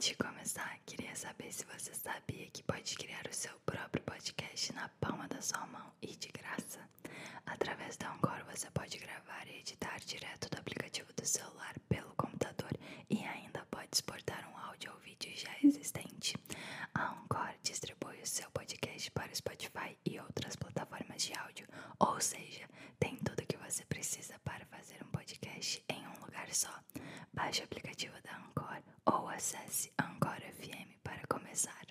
Antes de começar, queria saber se você sabia que pode criar o seu próprio podcast na palma da sua mão e de graça. Através da Anchor você pode gravar e editar direto do aplicativo do celular pelo computador e ainda pode exportar um áudio ou vídeo já existente. A Anchor distribui o seu podcast para o Spotify e outras plataformas de áudio, ou seja, tem tudo que você precisa para fazer um podcast em um lugar só. Baixe o aplicativo da Anchor ou acesse Anchor FM para começar.